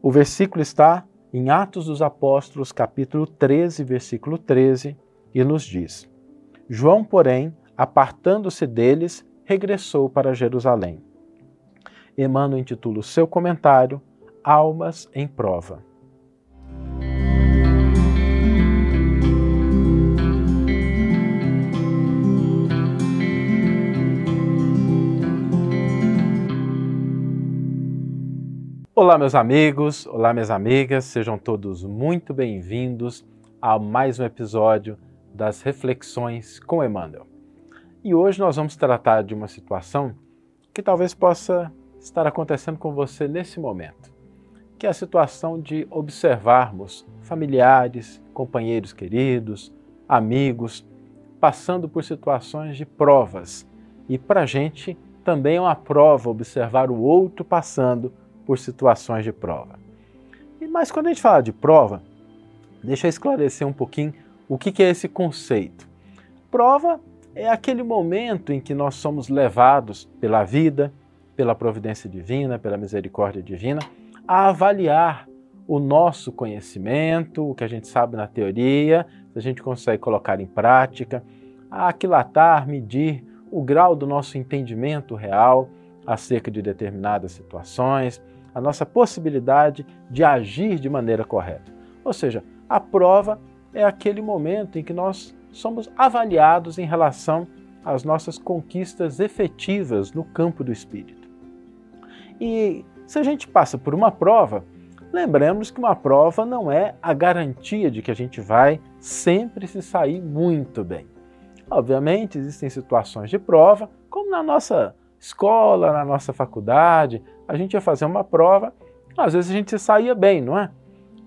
O versículo está em Atos dos Apóstolos, capítulo 13, versículo 13, e nos diz: João, porém, apartando-se deles, regressou para Jerusalém. Emmanuel intitula o seu comentário Almas em Prova. Olá, meus amigos, olá, minhas amigas, sejam todos muito bem-vindos a mais um episódio das Reflexões com Emmanuel. E hoje nós vamos tratar de uma situação que talvez possa estar acontecendo com você nesse momento, que é a situação de observarmos familiares, companheiros queridos, amigos, passando por situações de provas. E para a gente também é uma prova observar o outro passando por situações de prova. Mas quando a gente fala de prova, deixa eu esclarecer um pouquinho o que é esse conceito. Prova é aquele momento em que nós somos levados pela vida, pela providência divina, pela misericórdia divina, a avaliar o nosso conhecimento, o que a gente sabe na teoria, se a gente consegue colocar em prática, a aquilatar, medir o grau do nosso entendimento real acerca de determinadas situações, a nossa possibilidade de agir de maneira correta. Ou seja, a prova é aquele momento em que nós somos avaliados em relação às nossas conquistas efetivas no campo do espírito. E se a gente passa por uma prova, lembremos que uma prova não é a garantia de que a gente vai sempre se sair muito bem. Obviamente, existem situações de prova, como na nossa escola, na nossa faculdade, a gente ia fazer uma prova, às vezes a gente se saía bem, não é?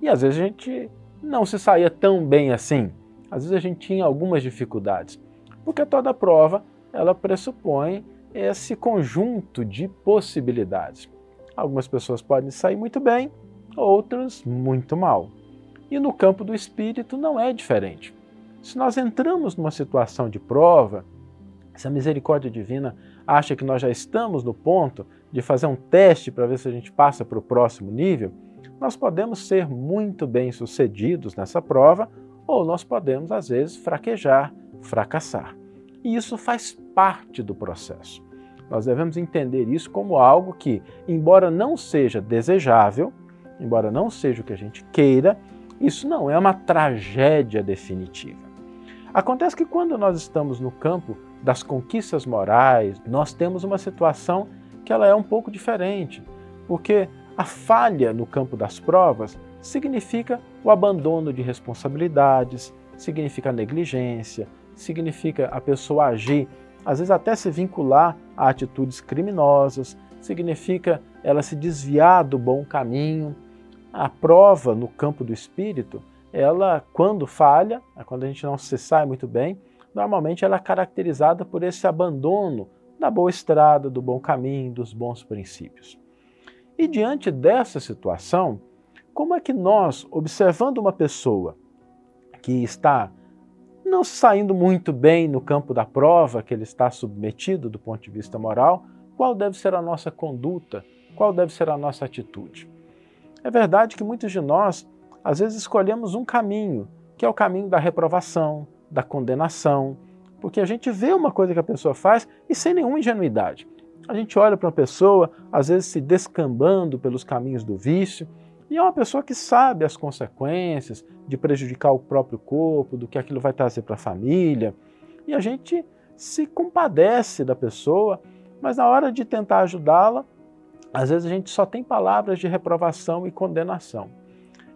E às vezes a gente não se saía tão bem assim. Às vezes a gente tinha algumas dificuldades, porque toda prova ela pressupõe esse conjunto de possibilidades. Algumas pessoas podem sair muito bem, outras muito mal. E no campo do espírito não é diferente. Se nós entramos numa situação de prova, se a misericórdia divina acha que nós já estamos no ponto de fazer um teste para ver se a gente passa para o próximo nível, nós podemos ser muito bem sucedidos nessa prova ou nós podemos, às vezes, fraquejar, fracassar. E isso faz parte do processo. Nós devemos entender isso como algo que, embora não seja desejável, embora não seja o que a gente queira, isso não é uma tragédia definitiva. Acontece que quando nós estamos no campo das conquistas morais, nós temos uma situação que ela é um pouco diferente, porque a falha no campo das provas significa o abandono de responsabilidades, significa negligência, significa a pessoa agir, às vezes até se vincular a atitudes criminosas, significa ela se desviar do bom caminho. A prova no campo do espírito, ela quando falha, quando a gente não se sai muito bem, normalmente ela é caracterizada por esse abandono da boa estrada, do bom caminho, dos bons princípios. E diante dessa situação, como é que nós, observando uma pessoa que está não saindo muito bem no campo da prova que ele está submetido do ponto de vista moral, qual deve ser a nossa conduta, qual deve ser a nossa atitude? É verdade que muitos de nós, às vezes, escolhemos um caminho, que é o caminho da reprovação, da condenação, porque a gente vê uma coisa que a pessoa faz e sem nenhuma ingenuidade. A gente olha para uma pessoa, às vezes se descambando pelos caminhos do vício, e é uma pessoa que sabe as consequências de prejudicar o próprio corpo, do que aquilo vai trazer para a família, e a gente se compadece da pessoa, mas na hora de tentar ajudá-la, às vezes a gente só tem palavras de reprovação e condenação.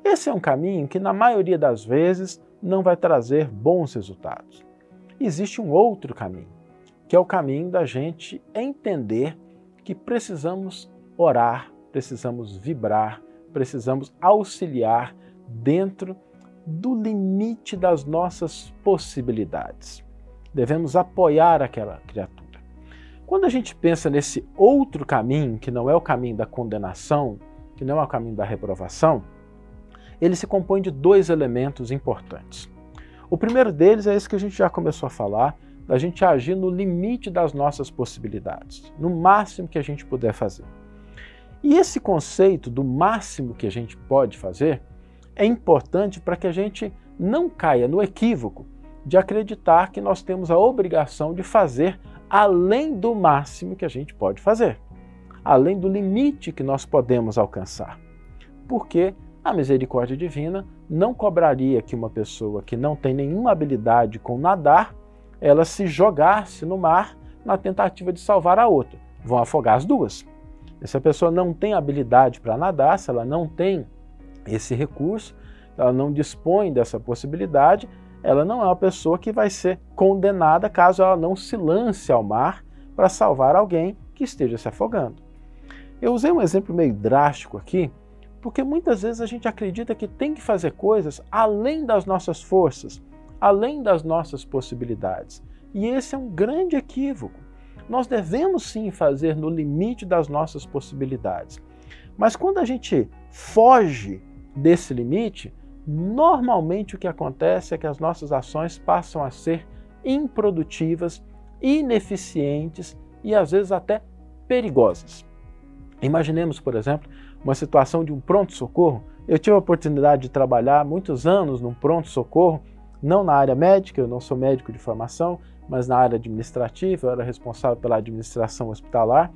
Esse é um caminho que, na maioria das vezes, não vai trazer bons resultados. Existe um outro caminho, que é o caminho da gente entender que precisamos orar, precisamos vibrar, precisamos auxiliar dentro do limite das nossas possibilidades. Devemos apoiar aquela criatura. Quando a gente pensa nesse outro caminho, que não é o caminho da condenação, que não é o caminho da reprovação, ele se compõe de dois elementos importantes. O primeiro deles é esse que a gente já começou a falar, da gente agir no limite das nossas possibilidades, no máximo que a gente puder fazer. E esse conceito do máximo que a gente pode fazer é importante para que a gente não caia no equívoco de acreditar que nós temos a obrigação de fazer além do máximo que a gente pode fazer, além do limite que nós podemos alcançar. Porque a misericórdia divina não cobraria que uma pessoa que não tem nenhuma habilidade com nadar, ela se jogasse no mar na tentativa de salvar a outra. Vão afogar as duas. E se a pessoa não tem habilidade para nadar, se ela não tem esse recurso, ela não dispõe dessa possibilidade, ela não é uma pessoa que vai ser condenada caso ela não se lance ao mar para salvar alguém que esteja se afogando. Eu usei um exemplo meio drástico aqui, porque muitas vezes a gente acredita que tem que fazer coisas além das nossas forças, além das nossas possibilidades. E esse é um grande equívoco. Nós devemos sim fazer no limite das nossas possibilidades. Mas quando a gente foge desse limite, normalmente o que acontece é que as nossas ações passam a ser improdutivas, ineficientes e às vezes até perigosas. Imaginemos, por exemplo, uma situação de um pronto-socorro. Eu tive a oportunidade de trabalhar muitos anos num pronto-socorro, não na área médica, eu não sou médico de formação, mas na área administrativa, eu era responsável pela administração hospitalar.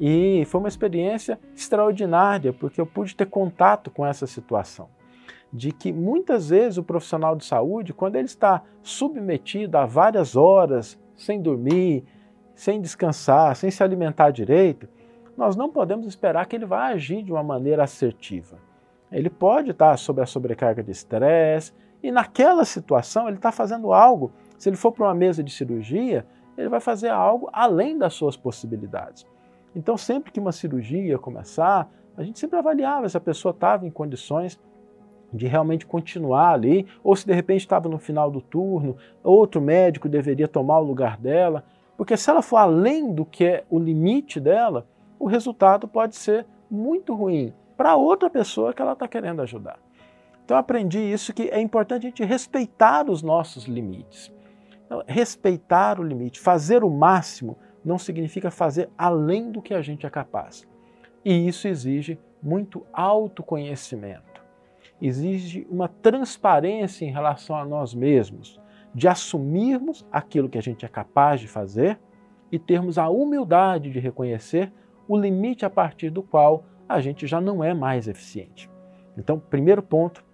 E foi uma experiência extraordinária, porque eu pude ter contato com essa situação de que muitas vezes o profissional de saúde, quando ele está submetido a várias horas, sem dormir, sem descansar, sem se alimentar direito, nós não podemos esperar que ele vá agir de uma maneira assertiva. Ele pode estar sob a sobrecarga de estresse e naquela situação ele está fazendo algo. Se ele for para uma mesa de cirurgia, ele vai fazer algo além das suas possibilidades. Então, sempre que uma cirurgia começar, a gente sempre avaliava se a pessoa estava em condições de realmente continuar ali, ou se de repente estava no final do turno, outro médico deveria tomar o lugar dela, porque se ela for além do que é o limite dela, o resultado pode ser muito ruim para outra pessoa que ela está querendo ajudar. Então aprendi isso que é importante a gente respeitar os nossos limites. Então, respeitar o limite, fazer o máximo, não significa fazer além do que a gente é capaz. E isso exige muito autoconhecimento exige uma transparência em relação a nós mesmos, de assumirmos aquilo que a gente é capaz de fazer e termos a humildade de reconhecer o limite a partir do qual a gente já não é mais eficiente. Então, primeiro ponto,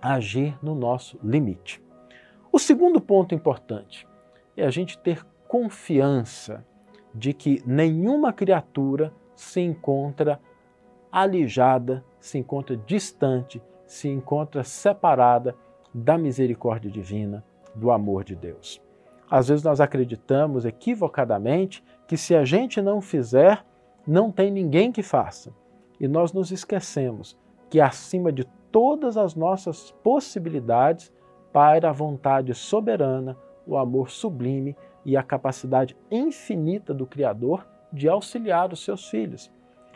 agir no nosso limite. O segundo ponto importante é a gente ter confiança de que nenhuma criatura se encontra alijada, se encontra distante se encontra separada da misericórdia divina, do amor de Deus. Às vezes nós acreditamos equivocadamente que se a gente não fizer, não tem ninguém que faça. E nós nos esquecemos que acima de todas as nossas possibilidades paira a vontade soberana, o amor sublime e a capacidade infinita do Criador de auxiliar os seus filhos,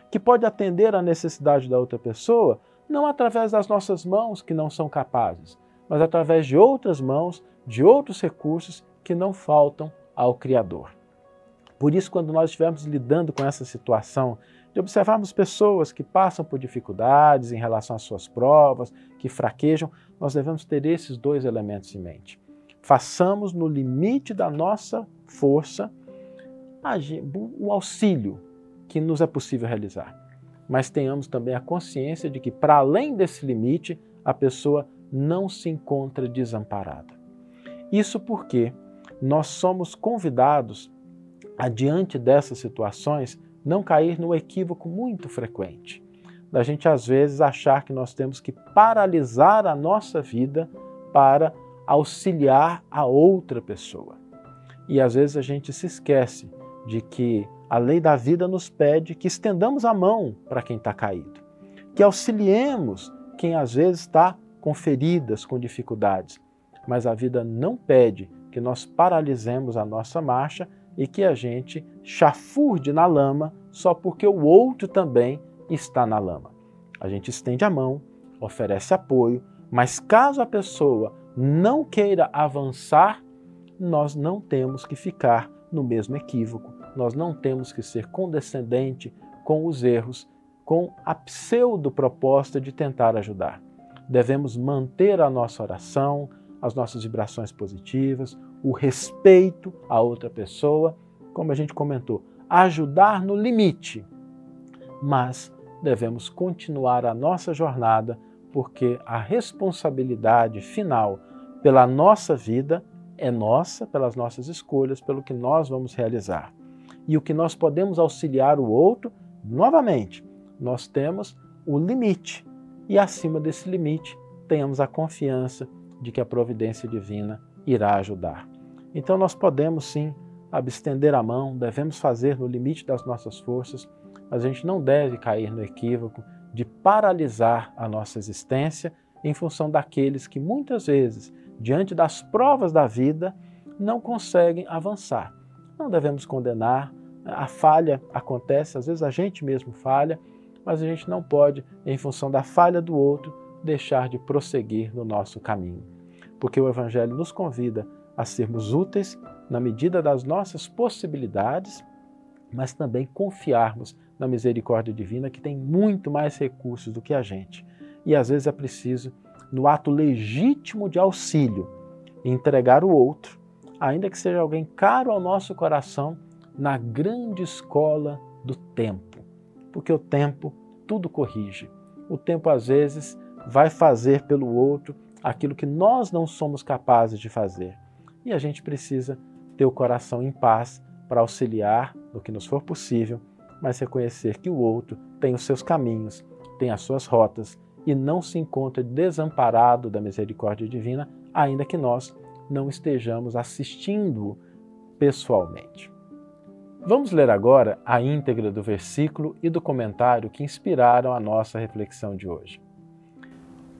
que pode atender à necessidade da outra pessoa não através das nossas mãos que não são capazes, mas através de outras mãos, de outros recursos que não faltam ao Criador. Por isso, quando nós estivermos lidando com essa situação de observarmos pessoas que passam por dificuldades em relação às suas provas, que fraquejam, nós devemos ter esses dois elementos em mente. Façamos no limite da nossa força o auxílio que nos é possível realizar mas tenhamos também a consciência de que, para além desse limite, a pessoa não se encontra desamparada. Isso porque nós somos convidados a, diante dessas situações, não cair no equívoco muito frequente, da gente às vezes achar que nós temos que paralisar a nossa vida para auxiliar a outra pessoa. E às vezes a gente se esquece de que a lei da vida nos pede que estendamos a mão para quem está caído, que auxiliemos quem às vezes está com feridas, com dificuldades. Mas a vida não pede que nós paralisemos a nossa marcha e que a gente chafurde na lama só porque o outro também está na lama. A gente estende a mão, oferece apoio, mas caso a pessoa não queira avançar, nós não temos que ficar no mesmo equívoco nós não temos que ser condescendente com os erros com a pseudo proposta de tentar ajudar. Devemos manter a nossa oração, as nossas vibrações positivas, o respeito à outra pessoa, como a gente comentou, ajudar no limite. Mas devemos continuar a nossa jornada, porque a responsabilidade final pela nossa vida é nossa, pelas nossas escolhas, pelo que nós vamos realizar. E o que nós podemos auxiliar o outro, novamente, nós temos o limite. E acima desse limite, tenhamos a confiança de que a providência divina irá ajudar. Então nós podemos sim abstender a mão, devemos fazer no limite das nossas forças, mas a gente não deve cair no equívoco de paralisar a nossa existência em função daqueles que muitas vezes, diante das provas da vida, não conseguem avançar. Não devemos condenar, a falha acontece, às vezes a gente mesmo falha, mas a gente não pode, em função da falha do outro, deixar de prosseguir no nosso caminho. Porque o Evangelho nos convida a sermos úteis na medida das nossas possibilidades, mas também confiarmos na misericórdia divina que tem muito mais recursos do que a gente. E às vezes é preciso, no ato legítimo de auxílio, entregar o outro, ainda que seja alguém caro ao nosso coração, na grande escola do tempo. Porque o tempo tudo corrige. O tempo às vezes vai fazer pelo outro aquilo que nós não somos capazes de fazer. E a gente precisa ter o coração em paz para auxiliar no que nos for possível, mas reconhecer que o outro tem os seus caminhos, tem as suas rotas e não se encontra desamparado da misericórdia divina, ainda que nós não estejamos assistindo pessoalmente. Vamos ler agora a íntegra do versículo e do comentário que inspiraram a nossa reflexão de hoje.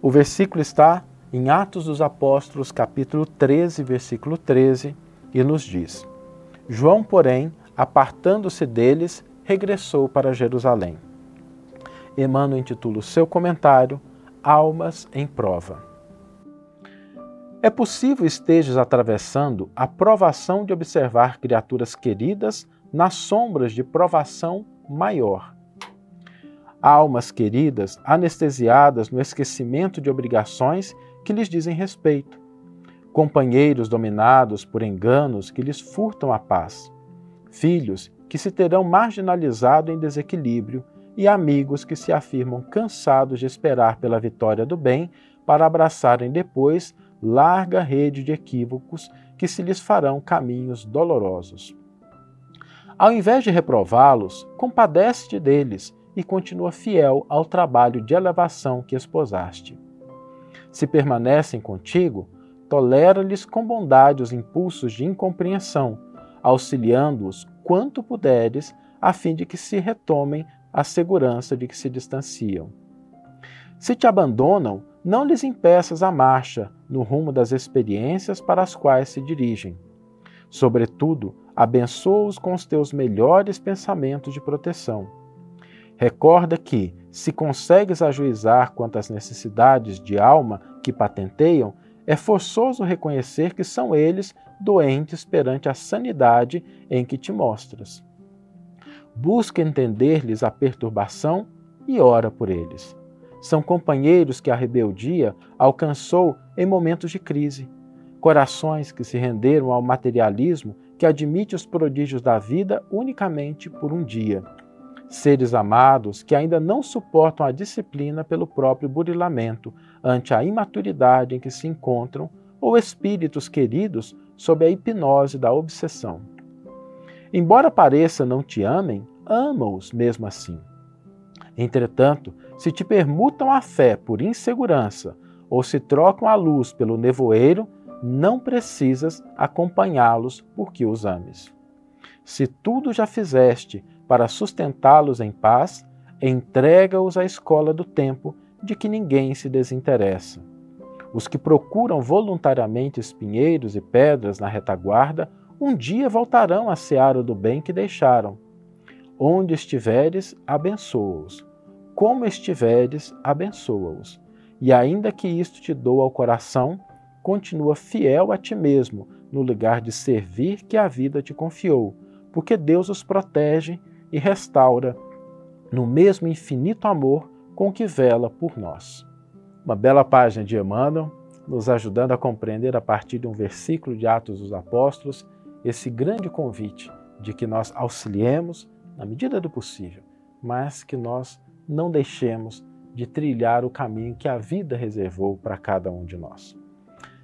O versículo está em Atos dos Apóstolos, capítulo 13, versículo 13, e nos diz: João, porém, apartando-se deles, regressou para Jerusalém. Emmanuel intitula o seu comentário Almas em Prova. É possível estejas atravessando a provação de observar criaturas queridas nas sombras de provação maior. Almas queridas, anestesiadas no esquecimento de obrigações que lhes dizem respeito. Companheiros dominados por enganos que lhes furtam a paz. Filhos que se terão marginalizado em desequilíbrio e amigos que se afirmam cansados de esperar pela vitória do bem para abraçarem depois larga rede de equívocos que se lhes farão caminhos dolorosos. Ao invés de reprová-los, compadece-te deles e continua fiel ao trabalho de elevação que esposaste. Se permanecem contigo, tolera-lhes com bondade os impulsos de incompreensão, auxiliando-os quanto puderes, a fim de que se retomem a segurança de que se distanciam. Se te abandonam, não lhes impeças a marcha no rumo das experiências para as quais se dirigem. Sobretudo, abençoa-os com os teus melhores pensamentos de proteção. Recorda que, se consegues ajuizar quanto às necessidades de alma que patenteiam, é forçoso reconhecer que são eles doentes perante a sanidade em que te mostras. Busca entender-lhes a perturbação e ora por eles. São companheiros que a rebeldia alcançou em momentos de crise, corações que se renderam ao materialismo que admite os prodígios da vida unicamente por um dia. Seres amados que ainda não suportam a disciplina pelo próprio burilamento ante a imaturidade em que se encontram, ou espíritos queridos sob a hipnose da obsessão. Embora pareça não te amem, ama-os mesmo assim. Entretanto, se te permutam a fé por insegurança ou se trocam a luz pelo nevoeiro, não precisas acompanhá-los porque os ames. Se tudo já fizeste para sustentá-los em paz, entrega-os à escola do tempo de que ninguém se desinteressa. Os que procuram voluntariamente espinheiros e pedras na retaguarda, um dia voltarão à seara do bem que deixaram. Onde estiveres, abençoa-os. Como estiveres, abençoa-os. E ainda que isto te doa ao coração, continua fiel a ti mesmo no lugar de servir que a vida te confiou, porque Deus os protege e restaura no mesmo infinito amor com que vela por nós. Uma bela página de Emmanuel, nos ajudando a compreender a partir de um versículo de Atos dos Apóstolos esse grande convite de que nós auxiliemos na medida do possível, mas que nós não deixemos de trilhar o caminho que a vida reservou para cada um de nós.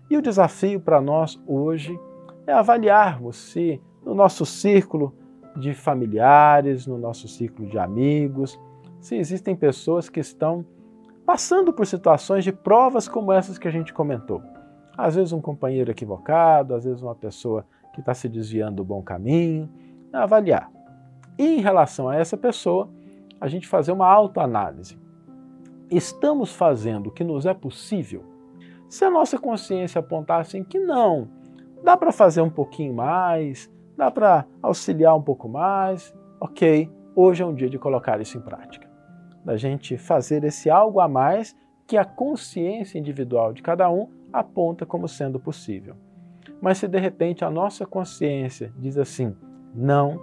E o desafio para nós hoje é avaliarmos se no nosso círculo de familiares, no nosso círculo de amigos, se existem pessoas que estão passando por situações de provas como essas que a gente comentou. Às vezes um companheiro equivocado, às vezes uma pessoa que está se desviando do bom caminho, avaliar. E em relação a essa pessoa, a gente fazer uma autoanálise. Estamos fazendo o que nos é possível? Se a nossa consciência apontar assim que não, dá para fazer um pouquinho mais, dá para auxiliar um pouco mais, ok, hoje é um dia de colocar isso em prática. Da gente fazer esse algo a mais que a consciência individual de cada um aponta como sendo possível. Mas se de repente a nossa consciência diz assim, não,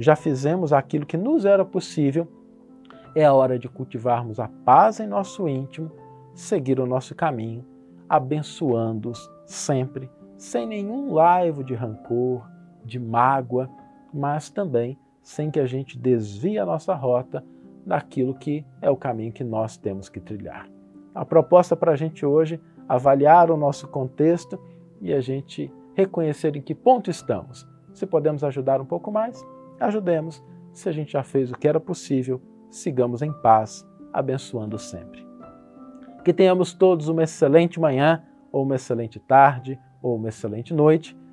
já fizemos aquilo que nos era possível, é a hora de cultivarmos a paz em nosso íntimo, seguir o nosso caminho, abençoando-os sempre, sem nenhum laivo de rancor, de mágoa, mas também sem que a gente desvie a nossa rota daquilo que é o caminho que nós temos que trilhar. A proposta para a gente hoje avaliar o nosso contexto e a gente reconhecer em que ponto estamos. Se podemos ajudar um pouco mais, ajudemos. Se a gente já fez o que era possível, sigamos em paz, abençoando sempre. Que tenhamos todos uma excelente manhã, ou uma excelente tarde, ou uma excelente noite